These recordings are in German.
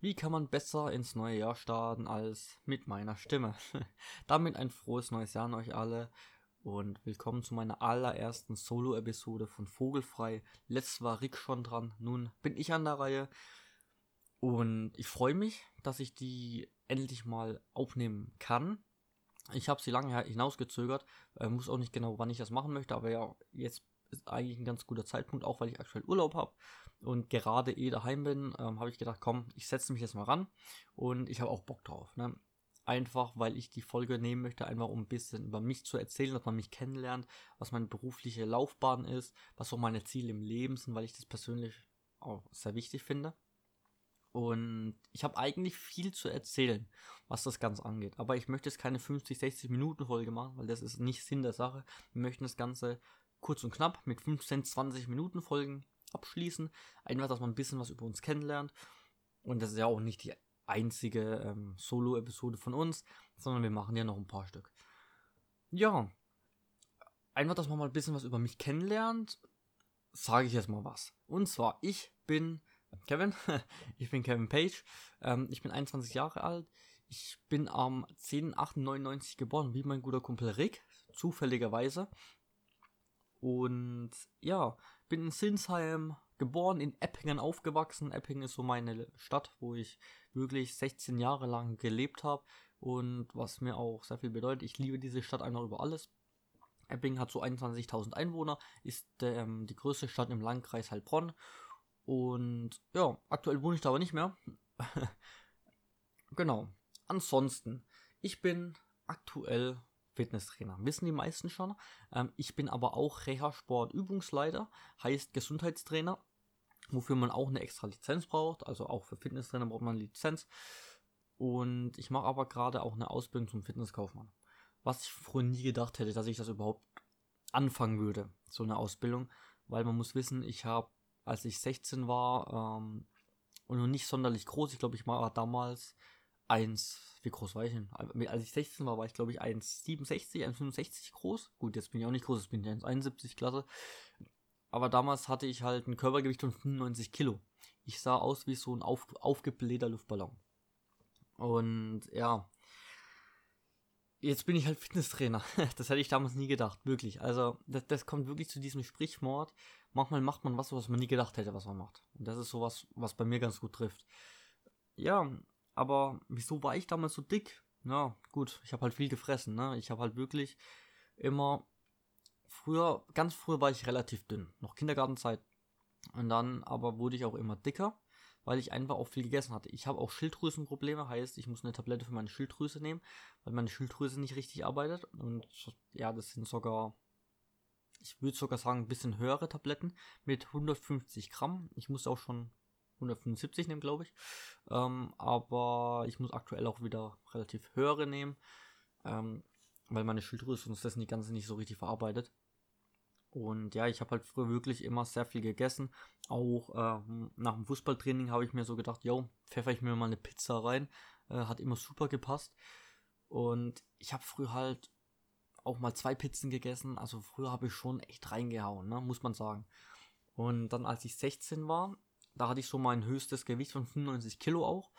Wie kann man besser ins neue Jahr starten als mit meiner Stimme? Damit ein frohes neues Jahr an euch alle und willkommen zu meiner allerersten Solo-Episode von Vogelfrei. Letztes war Rick schon dran, nun bin ich an der Reihe und ich freue mich, dass ich die endlich mal aufnehmen kann. Ich habe sie lange hinausgezögert, äh, muss auch nicht genau, wann ich das machen möchte, aber ja, jetzt ist eigentlich ein ganz guter Zeitpunkt, auch weil ich aktuell Urlaub habe und gerade eh daheim bin, ähm, habe ich gedacht, komm, ich setze mich jetzt mal ran und ich habe auch Bock drauf. Ne? Einfach, weil ich die Folge nehmen möchte, einfach um ein bisschen über mich zu erzählen, dass man mich kennenlernt, was meine berufliche Laufbahn ist, was auch meine Ziele im Leben sind, weil ich das persönlich auch sehr wichtig finde. Und ich habe eigentlich viel zu erzählen, was das Ganze angeht. Aber ich möchte jetzt keine 50, 60 Minuten Folge machen, weil das ist nicht Sinn der Sache. Wir möchten das Ganze kurz und knapp mit 15, 20 Minuten Folgen abschließen. Einfach, dass man ein bisschen was über uns kennenlernt. Und das ist ja auch nicht die einzige ähm, Solo-Episode von uns, sondern wir machen ja noch ein paar Stück. Ja, einfach, dass man mal ein bisschen was über mich kennenlernt, sage ich jetzt mal was. Und zwar, ich bin Kevin, ich bin Kevin Page, ähm, ich bin 21 Jahre alt, ich bin am 10.8.99 geboren, wie mein guter Kumpel Rick, zufälligerweise. Und ja, bin in Sinsheim geboren, in Eppingen aufgewachsen. Eppingen ist so meine Stadt, wo ich wirklich 16 Jahre lang gelebt habe und was mir auch sehr viel bedeutet. Ich liebe diese Stadt einfach über alles. Eppingen hat so 21.000 Einwohner, ist ähm, die größte Stadt im Landkreis Heilbronn. Und ja, aktuell wohne ich da aber nicht mehr. genau. Ansonsten, ich bin aktuell Fitnesstrainer. Wissen die meisten schon. Ähm, ich bin aber auch Reha-Sport-Übungsleiter, heißt Gesundheitstrainer, wofür man auch eine extra Lizenz braucht. Also auch für Fitnesstrainer braucht man eine Lizenz. Und ich mache aber gerade auch eine Ausbildung zum Fitnesskaufmann. Was ich früher nie gedacht hätte, dass ich das überhaupt anfangen würde, so eine Ausbildung. Weil man muss wissen, ich habe, als ich 16 war ähm, und noch nicht sonderlich groß, ich glaube, ich war damals 1, wie groß war ich denn? Als ich 16 war, war ich glaube ich 1,67, 1,65 groß. Gut, jetzt bin ich auch nicht groß, jetzt bin ich 1,71 Klasse. Aber damals hatte ich halt ein Körpergewicht von 95 Kilo. Ich sah aus wie so ein auf, aufgeblähter Luftballon. Und ja, jetzt bin ich halt Fitnesstrainer. Das hätte ich damals nie gedacht, wirklich. Also, das, das kommt wirklich zu diesem Sprichwort. Manchmal macht man was, was man nie gedacht hätte, was man macht. Und das ist sowas, was bei mir ganz gut trifft. Ja, aber wieso war ich damals so dick? Ja, gut, ich habe halt viel gefressen, ne? Ich habe halt wirklich immer früher, ganz früher war ich relativ dünn, noch Kindergartenzeit. Und dann aber wurde ich auch immer dicker, weil ich einfach auch viel gegessen hatte. Ich habe auch Schilddrüsenprobleme, heißt, ich muss eine Tablette für meine Schilddrüse nehmen, weil meine Schilddrüse nicht richtig arbeitet. Und ja, das sind sogar, ich würde sogar sagen, ein bisschen höhere Tabletten mit 150 Gramm. Ich muss auch schon 175 nehmen, glaube ich. Ähm, aber ich muss aktuell auch wieder relativ höhere nehmen, ähm, weil meine Schilddrüse uns das die ganze nicht so richtig verarbeitet. Und ja, ich habe halt früher wirklich immer sehr viel gegessen. Auch ähm, nach dem Fußballtraining habe ich mir so gedacht, yo, pfeffer ich mir mal eine Pizza rein. Äh, hat immer super gepasst. Und ich habe früher halt auch mal zwei Pizzen gegessen. Also früher habe ich schon echt reingehauen, ne, muss man sagen. Und dann als ich 16 war, da hatte ich so mein höchstes Gewicht von 95 Kilo auch.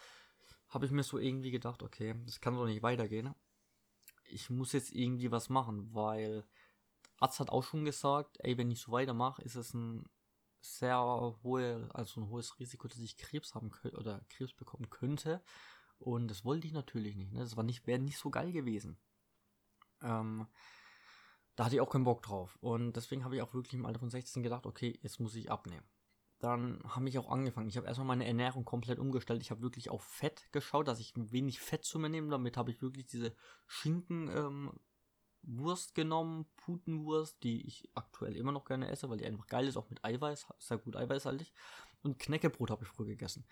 Habe ich mir so irgendwie gedacht, okay, das kann doch nicht weitergehen. Ich muss jetzt irgendwie was machen, weil Arzt hat auch schon gesagt, ey, wenn ich so weitermache, ist es ein sehr hohe, also ein hohes Risiko, dass ich Krebs haben könnte oder Krebs bekommen könnte. Und das wollte ich natürlich nicht. Ne? Das war nicht, wäre nicht so geil gewesen. Ähm, da hatte ich auch keinen Bock drauf. Und deswegen habe ich auch wirklich im Alter von 16 gedacht, okay, jetzt muss ich abnehmen dann habe ich auch angefangen. Ich habe erstmal meine Ernährung komplett umgestellt. Ich habe wirklich auf Fett geschaut, dass ich wenig Fett zu mir nehme. Damit habe ich wirklich diese Schinkenwurst ähm, genommen, Putenwurst, die ich aktuell immer noch gerne esse, weil die einfach geil ist, auch mit Eiweiß, sehr gut eiweißhaltig. Und Knäckebrot habe ich früher gegessen.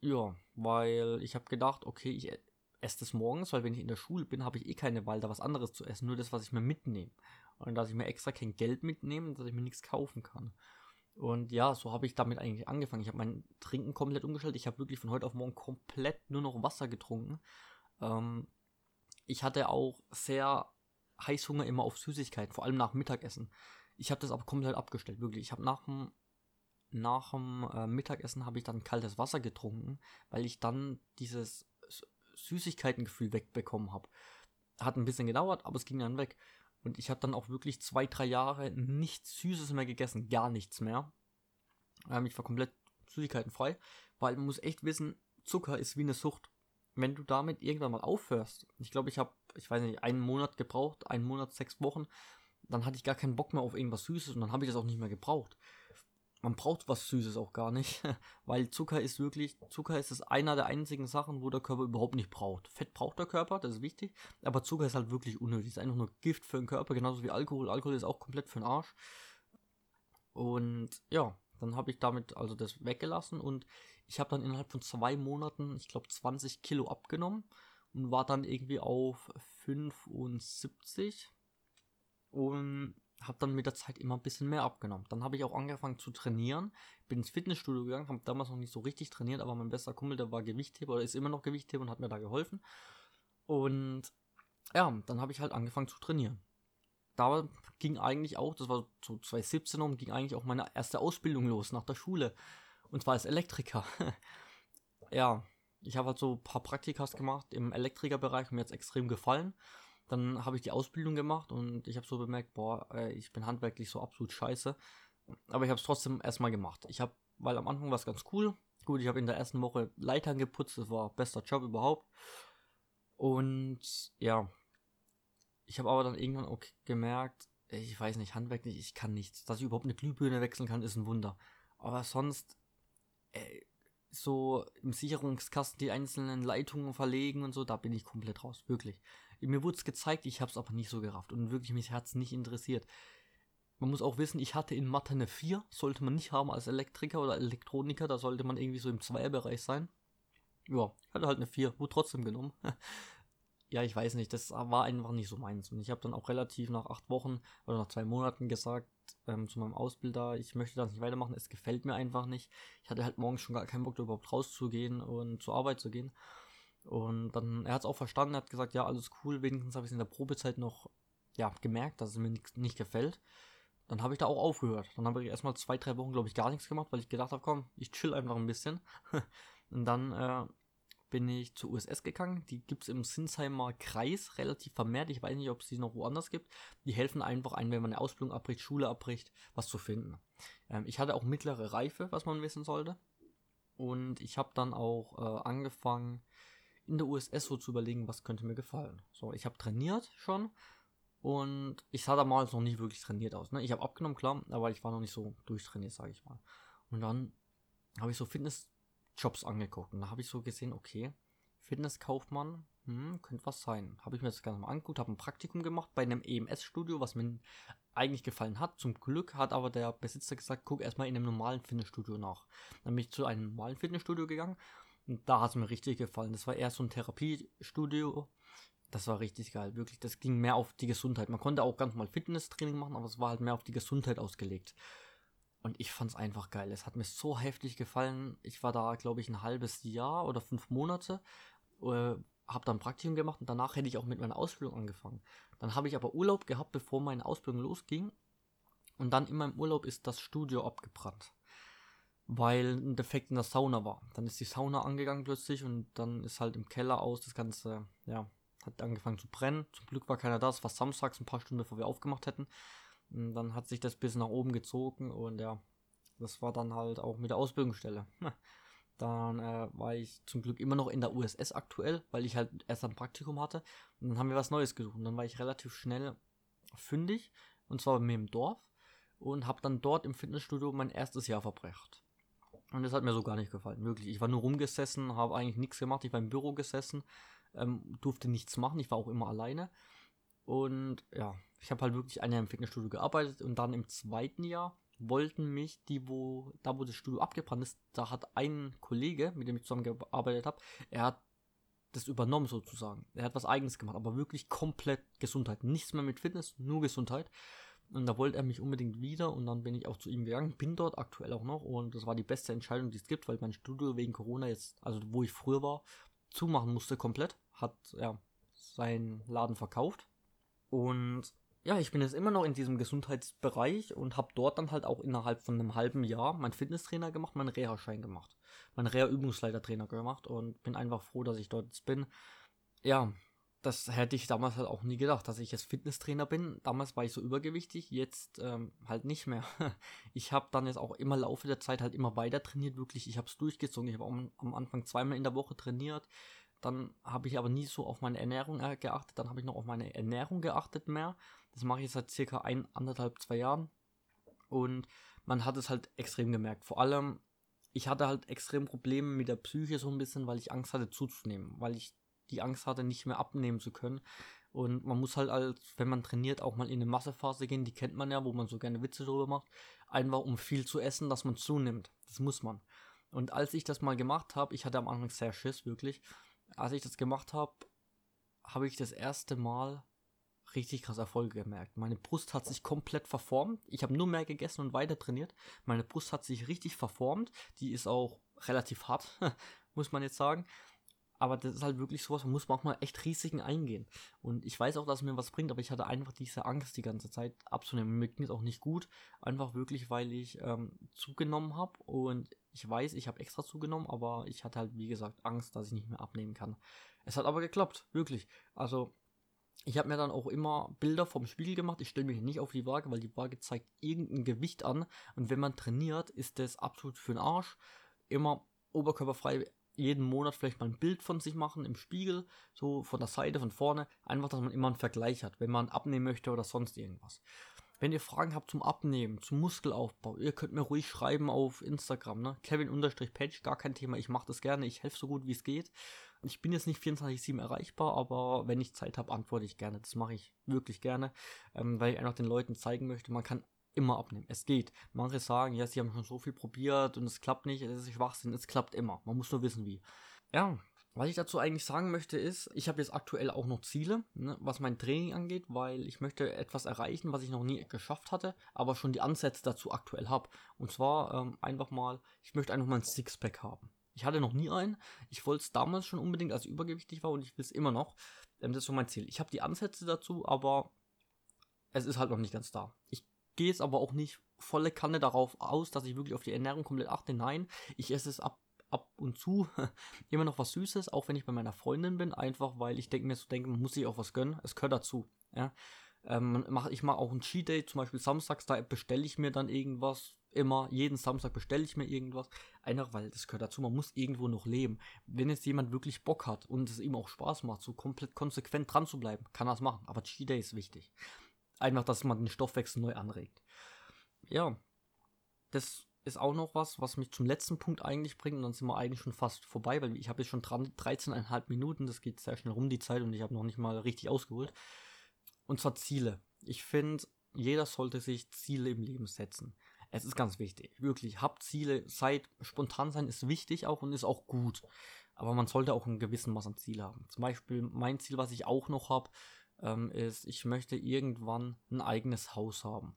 Ja, weil ich habe gedacht, okay, ich e-, esse das morgens, weil wenn ich in der Schule bin, habe ich eh keine Wahl, da was anderes zu essen, nur das, was ich mir mitnehme. Und dass ich mir extra kein Geld mitnehme, dass ich mir nichts kaufen kann. Und ja, so habe ich damit eigentlich angefangen. Ich habe mein Trinken komplett umgestellt. Ich habe wirklich von heute auf morgen komplett nur noch Wasser getrunken. Ähm, ich hatte auch sehr Heißhunger immer auf Süßigkeiten, vor allem nach Mittagessen. Ich habe das aber komplett abgestellt, wirklich. Ich habe nach dem nach dem äh, Mittagessen habe ich dann kaltes Wasser getrunken, weil ich dann dieses Süßigkeitengefühl wegbekommen habe. Hat ein bisschen gedauert, aber es ging dann weg. Und ich habe dann auch wirklich zwei, drei Jahre nichts Süßes mehr gegessen, gar nichts mehr. Ähm, ich war komplett süßigkeitenfrei, weil man muss echt wissen, Zucker ist wie eine Sucht. Wenn du damit irgendwann mal aufhörst, ich glaube, ich habe, ich weiß nicht, einen Monat gebraucht, einen Monat, sechs Wochen, dann hatte ich gar keinen Bock mehr auf irgendwas Süßes und dann habe ich das auch nicht mehr gebraucht. Man braucht was Süßes auch gar nicht, weil Zucker ist wirklich, Zucker ist es einer der einzigen Sachen, wo der Körper überhaupt nicht braucht. Fett braucht der Körper, das ist wichtig, aber Zucker ist halt wirklich unnötig. Ist einfach nur Gift für den Körper, genauso wie Alkohol. Alkohol ist auch komplett für den Arsch. Und ja, dann habe ich damit also das weggelassen und ich habe dann innerhalb von zwei Monaten, ich glaube 20 Kilo abgenommen und war dann irgendwie auf 75 und habe dann mit der Zeit immer ein bisschen mehr abgenommen. Dann habe ich auch angefangen zu trainieren, bin ins Fitnessstudio gegangen, habe damals noch nicht so richtig trainiert, aber mein bester Kumpel, der war Gewichtheber oder ist immer noch Gewichtheber und hat mir da geholfen. Und ja, dann habe ich halt angefangen zu trainieren. Da ging eigentlich auch, das war so 2017 um, ging eigentlich auch meine erste Ausbildung los nach der Schule. Und zwar als Elektriker. ja, ich habe halt so ein paar Praktikas gemacht im Elektrikerbereich, mir jetzt extrem gefallen. Dann habe ich die Ausbildung gemacht und ich habe so bemerkt, boah, ich bin handwerklich so absolut scheiße. Aber ich habe es trotzdem erstmal gemacht. Ich habe, weil am Anfang war es ganz cool. Gut, ich habe in der ersten Woche Leitern geputzt, das war bester Job überhaupt. Und ja, ich habe aber dann irgendwann auch gemerkt, ich weiß nicht, handwerklich, ich kann nichts. Dass ich überhaupt eine Glühbirne wechseln kann, ist ein Wunder. Aber sonst, ey, so im Sicherungskasten die einzelnen Leitungen verlegen und so, da bin ich komplett raus, wirklich. Mir wurde es gezeigt, ich habe es aber nicht so gerafft und wirklich mich hat es nicht interessiert. Man muss auch wissen, ich hatte in Mathe eine 4, sollte man nicht haben als Elektriker oder Elektroniker, da sollte man irgendwie so im Zweierbereich sein. Ja, ich hatte halt eine 4, wurde trotzdem genommen. ja, ich weiß nicht, das war einfach nicht so meins. Und ich habe dann auch relativ nach acht Wochen oder nach zwei Monaten gesagt ähm, zu meinem Ausbilder, ich möchte das nicht weitermachen, es gefällt mir einfach nicht. Ich hatte halt morgens schon gar keinen Bock, überhaupt rauszugehen und zur Arbeit zu gehen. Und dann, er hat es auch verstanden, er hat gesagt, ja, alles cool, wenigstens habe ich es in der Probezeit noch, ja, gemerkt, dass es mir nicht, nicht gefällt. Dann habe ich da auch aufgehört. Dann habe ich erstmal zwei, drei Wochen, glaube ich, gar nichts gemacht, weil ich gedacht habe, komm, ich chill einfach ein bisschen. und dann äh, bin ich zur USS gegangen. Die gibt es im Sinsheimer Kreis relativ vermehrt. Ich weiß nicht, ob es die noch woanders gibt. Die helfen einfach ein, wenn man eine Ausbildung abbricht, Schule abbricht, was zu finden. Ähm, ich hatte auch mittlere Reife, was man wissen sollte. Und ich habe dann auch äh, angefangen, in der USS so zu überlegen, was könnte mir gefallen. So, ich habe trainiert schon und ich sah damals noch nicht wirklich trainiert aus. Ne? Ich habe abgenommen, klar, aber ich war noch nicht so durchtrainiert, sage ich mal. Und dann habe ich so Fitnessjobs angeguckt und da habe ich so gesehen, okay, Fitnesskaufmann, hm, könnte was sein. Habe ich mir das Ganze mal angeguckt, habe ein Praktikum gemacht bei einem EMS-Studio, was mir eigentlich gefallen hat. Zum Glück hat aber der Besitzer gesagt, guck erstmal in einem normalen Fitnessstudio nach. Dann bin ich zu einem normalen Fitnessstudio gegangen und da hat es mir richtig gefallen. Das war eher so ein Therapiestudio. Das war richtig geil, wirklich. Das ging mehr auf die Gesundheit. Man konnte auch ganz mal Fitnesstraining machen, aber es war halt mehr auf die Gesundheit ausgelegt. Und ich fand es einfach geil. Es hat mir so heftig gefallen. Ich war da, glaube ich, ein halbes Jahr oder fünf Monate. Äh, habe dann Praktikum gemacht und danach hätte ich auch mit meiner Ausbildung angefangen. Dann habe ich aber Urlaub gehabt, bevor meine Ausbildung losging. Und dann in meinem Urlaub ist das Studio abgebrannt weil ein Defekt in der Sauna war. Dann ist die Sauna angegangen plötzlich und dann ist halt im Keller aus das Ganze, ja, hat angefangen zu brennen. Zum Glück war keiner da, es war samstags, ein paar Stunden bevor wir aufgemacht hätten. Und dann hat sich das bis nach oben gezogen und ja, das war dann halt auch mit der Ausbildungsstelle. Dann äh, war ich zum Glück immer noch in der USS aktuell, weil ich halt erst ein Praktikum hatte. Und dann haben wir was Neues gesucht. Und dann war ich relativ schnell fündig, und zwar bei mir im Dorf. Und habe dann dort im Fitnessstudio mein erstes Jahr verbracht. Und das hat mir so gar nicht gefallen, wirklich. Ich war nur rumgesessen, habe eigentlich nichts gemacht. Ich war im Büro gesessen, ähm, durfte nichts machen. Ich war auch immer alleine. Und ja, ich habe halt wirklich ein Jahr im Fitnessstudio gearbeitet und dann im zweiten Jahr wollten mich die, wo, da wo das Studio abgebrannt ist, da hat ein Kollege, mit dem ich zusammengearbeitet habe, er hat das übernommen sozusagen. Er hat was eigenes gemacht, aber wirklich komplett Gesundheit. Nichts mehr mit Fitness, nur Gesundheit. Und da wollte er mich unbedingt wieder und dann bin ich auch zu ihm gegangen, bin dort aktuell auch noch und das war die beste Entscheidung, die es gibt, weil mein Studio wegen Corona jetzt, also wo ich früher war, zumachen musste komplett, hat ja seinen Laden verkauft und ja, ich bin jetzt immer noch in diesem Gesundheitsbereich und habe dort dann halt auch innerhalb von einem halben Jahr meinen Fitnesstrainer gemacht, meinen Reha-Schein gemacht, meinen Reha-Übungsleitertrainer gemacht und bin einfach froh, dass ich dort jetzt bin. Ja, das hätte ich damals halt auch nie gedacht, dass ich jetzt Fitnesstrainer bin. Damals war ich so übergewichtig, jetzt ähm, halt nicht mehr. Ich habe dann jetzt auch immer Laufe der Zeit halt immer weiter trainiert, wirklich. Ich habe es durchgezogen. Ich habe am, am Anfang zweimal in der Woche trainiert. Dann habe ich aber nie so auf meine Ernährung äh, geachtet. Dann habe ich noch auf meine Ernährung geachtet mehr. Das mache ich seit circa ein, anderthalb, zwei Jahren. Und man hat es halt extrem gemerkt. Vor allem, ich hatte halt extrem Probleme mit der Psyche so ein bisschen, weil ich Angst hatte zuzunehmen. Weil ich die Angst hatte, nicht mehr abnehmen zu können. Und man muss halt als, wenn man trainiert, auch mal in eine Massephase gehen, die kennt man ja, wo man so gerne Witze drüber macht, einfach um viel zu essen, dass man zunimmt. Das muss man. Und als ich das mal gemacht habe, ich hatte am Anfang sehr Schiss, wirklich. Als ich das gemacht habe, habe ich das erste Mal richtig krass Erfolge gemerkt. Meine Brust hat sich komplett verformt. Ich habe nur mehr gegessen und weiter trainiert. Meine Brust hat sich richtig verformt. Die ist auch relativ hart, muss man jetzt sagen. Aber das ist halt wirklich sowas, man muss manchmal echt Risiken eingehen. Und ich weiß auch, dass es mir was bringt, aber ich hatte einfach diese Angst die ganze Zeit abzunehmen. Mir ging es auch nicht gut, einfach wirklich, weil ich ähm, zugenommen habe. Und ich weiß, ich habe extra zugenommen, aber ich hatte halt, wie gesagt, Angst, dass ich nicht mehr abnehmen kann. Es hat aber geklappt, wirklich. Also, ich habe mir dann auch immer Bilder vom Spiegel gemacht. Ich stelle mich nicht auf die Waage, weil die Waage zeigt irgendein Gewicht an. Und wenn man trainiert, ist das absolut für den Arsch. Immer oberkörperfrei jeden Monat vielleicht mal ein Bild von sich machen im Spiegel, so von der Seite, von vorne, einfach, dass man immer einen Vergleich hat, wenn man abnehmen möchte oder sonst irgendwas. Wenn ihr Fragen habt zum Abnehmen, zum Muskelaufbau, ihr könnt mir ruhig schreiben auf Instagram, ne? Kevin-Page, gar kein Thema, ich mache das gerne, ich helfe so gut wie es geht. Ich bin jetzt nicht 24-7 erreichbar, aber wenn ich Zeit habe, antworte ich gerne. Das mache ich wirklich gerne, ähm, weil ich einfach den Leuten zeigen möchte, man kann immer abnehmen. Es geht. Manche sagen, ja, sie haben schon so viel probiert und es klappt nicht, es ist Schwachsinn, es klappt immer. Man muss nur wissen, wie. Ja, was ich dazu eigentlich sagen möchte ist, ich habe jetzt aktuell auch noch Ziele, ne, was mein Training angeht, weil ich möchte etwas erreichen, was ich noch nie geschafft hatte, aber schon die Ansätze dazu aktuell habe. Und zwar ähm, einfach mal, ich möchte einfach mal ein Sixpack haben. Ich hatte noch nie einen. Ich wollte es damals schon unbedingt, als ich übergewichtig war und ich will es immer noch. Ähm, das ist so mein Ziel. Ich habe die Ansätze dazu, aber es ist halt noch nicht ganz da. Ich gehe jetzt aber auch nicht volle Kanne darauf aus, dass ich wirklich auf die Ernährung komplett achte. Nein, ich esse es ab, ab und zu immer noch was Süßes, auch wenn ich bei meiner Freundin bin, einfach weil ich denke mir so denke, man muss sich auch was gönnen. Es gehört dazu. Ja. Ähm, mach, ich mache auch ein Cheat Day, zum Beispiel samstags, da bestelle ich mir dann irgendwas. Immer, jeden Samstag bestelle ich mir irgendwas. Einfach weil das gehört dazu, man muss irgendwo noch leben. Wenn jetzt jemand wirklich Bock hat und es ihm auch Spaß macht, so komplett konsequent dran zu bleiben, kann er es machen. Aber Cheat Day ist wichtig einfach, dass man den Stoffwechsel neu anregt. Ja, das ist auch noch was, was mich zum letzten Punkt eigentlich bringt und dann sind wir eigentlich schon fast vorbei, weil ich habe jetzt schon 13,5 Minuten, das geht sehr schnell rum die Zeit und ich habe noch nicht mal richtig ausgeholt. Und zwar Ziele. Ich finde, jeder sollte sich Ziele im Leben setzen. Es ist ganz wichtig. Wirklich, habt Ziele, seid spontan sein ist wichtig auch und ist auch gut. Aber man sollte auch einen gewissen Maß an Ziel haben. Zum Beispiel mein Ziel, was ich auch noch habe, ähm, ist, ich möchte irgendwann ein eigenes Haus haben.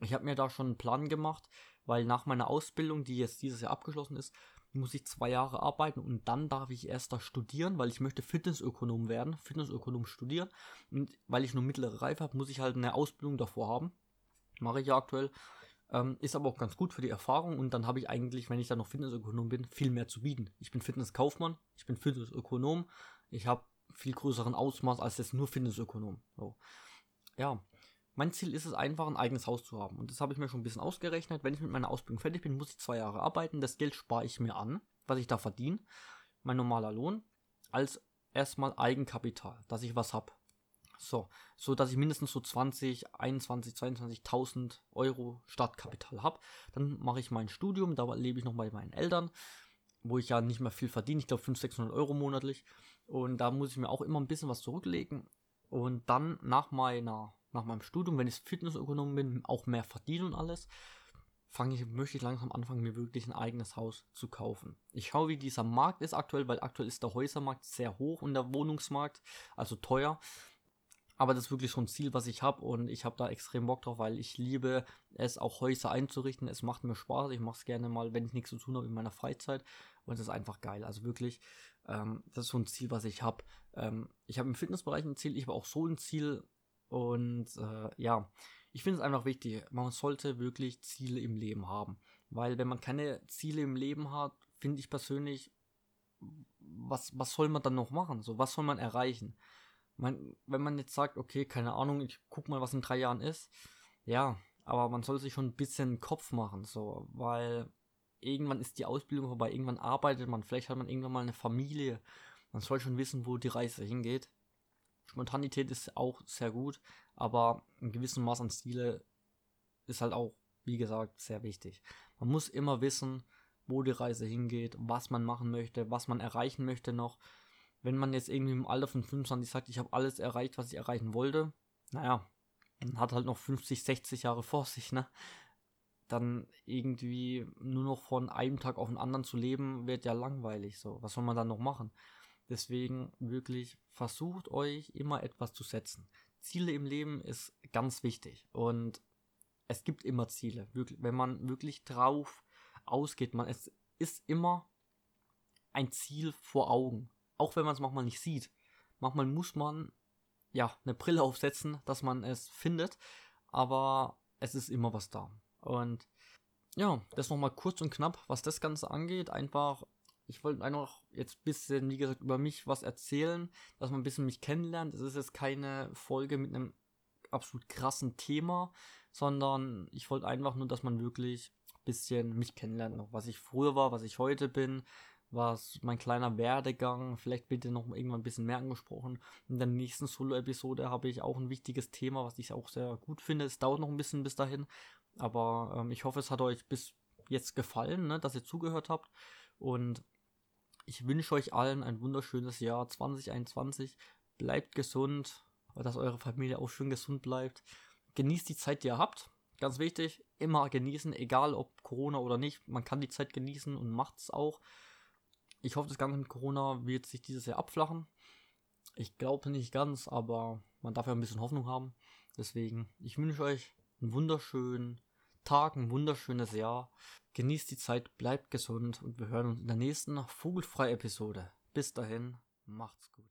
Ich habe mir da schon einen Plan gemacht, weil nach meiner Ausbildung, die jetzt dieses Jahr abgeschlossen ist, muss ich zwei Jahre arbeiten und dann darf ich erst da studieren, weil ich möchte Fitnessökonom werden, Fitnessökonom studieren. Und weil ich nur mittlere Reife habe, muss ich halt eine Ausbildung davor haben. Mache ich ja aktuell. Ähm, ist aber auch ganz gut für die Erfahrung und dann habe ich eigentlich, wenn ich dann noch Fitnessökonom bin, viel mehr zu bieten. Ich bin Fitnesskaufmann, ich bin Fitnessökonom, ich habe viel größeren Ausmaß als jetzt nur Fitnessökonom. So. Ja, mein Ziel ist es einfach, ein eigenes Haus zu haben. Und das habe ich mir schon ein bisschen ausgerechnet. Wenn ich mit meiner Ausbildung fertig bin, muss ich zwei Jahre arbeiten. Das Geld spare ich mir an, was ich da verdiene. Mein normaler Lohn. Als erstmal Eigenkapital, dass ich was habe. So, so dass ich mindestens so 20, 21, 22.000 Euro Startkapital habe. Dann mache ich mein Studium, da lebe ich noch bei meinen Eltern, wo ich ja nicht mehr viel verdiene. Ich glaube 500, 600 Euro monatlich. Und da muss ich mir auch immer ein bisschen was zurücklegen. Und dann nach meiner, nach meinem Studium, wenn ich Fitnessökonom bin, auch mehr verdiene und alles, fange ich, möchte ich langsam anfangen, mir wirklich ein eigenes Haus zu kaufen. Ich schaue, wie dieser Markt ist aktuell, weil aktuell ist der Häusermarkt sehr hoch und der Wohnungsmarkt, also teuer. Aber das ist wirklich so ein Ziel, was ich habe und ich habe da extrem Bock drauf, weil ich liebe es auch Häuser einzurichten. Es macht mir Spaß. Ich mache es gerne mal, wenn ich nichts zu tun habe in meiner Freizeit. Und es ist einfach geil. Also wirklich, ähm, das ist so ein Ziel, was ich habe. Ähm, ich habe im Fitnessbereich ein Ziel. Ich habe auch so ein Ziel, Und äh, ja, ich finde es einfach wichtig, man sollte wirklich Ziele im Leben haben. Weil wenn man keine Ziele im Leben hat, finde ich persönlich, was, was soll man dann noch machen? So, was soll man erreichen? Man, wenn man jetzt sagt, okay, keine Ahnung, ich guck mal, was in drei Jahren ist, ja, aber man soll sich schon ein bisschen Kopf machen, so, weil irgendwann ist die Ausbildung vorbei, irgendwann arbeitet man, vielleicht hat man irgendwann mal eine Familie. Man soll schon wissen, wo die Reise hingeht. Spontanität ist auch sehr gut, aber ein gewissen Maß an Stile ist halt auch, wie gesagt, sehr wichtig. Man muss immer wissen, wo die Reise hingeht, was man machen möchte, was man erreichen möchte noch. Wenn man jetzt irgendwie im Alter von 25 sagt, ich habe alles erreicht, was ich erreichen wollte, naja, man hat halt noch 50, 60 Jahre vor sich, ne? Dann irgendwie nur noch von einem Tag auf den anderen zu leben, wird ja langweilig. So, was soll man dann noch machen? Deswegen wirklich versucht euch immer etwas zu setzen. Ziele im Leben ist ganz wichtig und es gibt immer Ziele. Wirklich, wenn man wirklich drauf ausgeht, man es ist immer ein Ziel vor Augen, auch wenn man es manchmal nicht sieht. Manchmal muss man ja eine Brille aufsetzen, dass man es findet, aber es ist immer was da. Und ja, das nochmal kurz und knapp, was das Ganze angeht. Einfach ich wollte einfach jetzt ein bisschen, wie gesagt, über mich was erzählen, dass man ein bisschen mich kennenlernt. Es ist jetzt keine Folge mit einem absolut krassen Thema, sondern ich wollte einfach nur, dass man wirklich ein bisschen mich kennenlernt, noch was ich früher war, was ich heute bin, was mein kleiner Werdegang, vielleicht bitte noch irgendwann ein bisschen mehr angesprochen. In der nächsten Solo-Episode habe ich auch ein wichtiges Thema, was ich auch sehr gut finde. Es dauert noch ein bisschen bis dahin, aber ähm, ich hoffe, es hat euch bis jetzt gefallen, ne, dass ihr zugehört habt. Und ich wünsche euch allen ein wunderschönes Jahr 2021. Bleibt gesund, dass eure Familie auch schön gesund bleibt. Genießt die Zeit, die ihr habt. Ganz wichtig, immer genießen, egal ob Corona oder nicht. Man kann die Zeit genießen und macht es auch. Ich hoffe, das Ganze mit Corona wird sich dieses Jahr abflachen. Ich glaube nicht ganz, aber man darf ja ein bisschen Hoffnung haben. Deswegen, ich wünsche euch einen wunderschönen Tag, ein wunderschönes Jahr. Genießt die Zeit, bleibt gesund und wir hören uns in der nächsten Vogelfrei-Episode. Bis dahin, macht's gut.